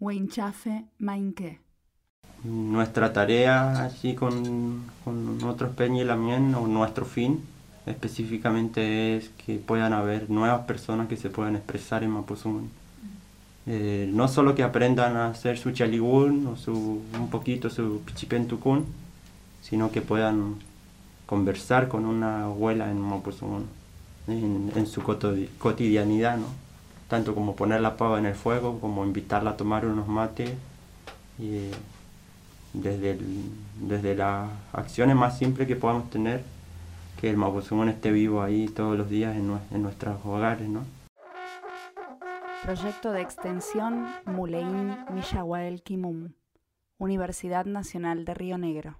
Weinchafe Mainke. Nuestra tarea, así con, con otros Peñi Lamien, o nuestro fin específicamente, es que puedan haber nuevas personas que se puedan expresar en Mapuzungun. Eh, no solo que aprendan a hacer su chaligún o su, un poquito su pichipentucún, sino que puedan conversar con una abuela en Mapuzungun en, en su cotidianidad, ¿no? tanto como poner la pava en el fuego, como invitarla a tomar unos mates, y desde, el, desde las acciones más simples que podamos tener, que el Mapuzungún esté vivo ahí todos los días en, en nuestros hogares. ¿no? Proyecto de extensión Muleín Millahuel Kimum, Universidad Nacional de Río Negro.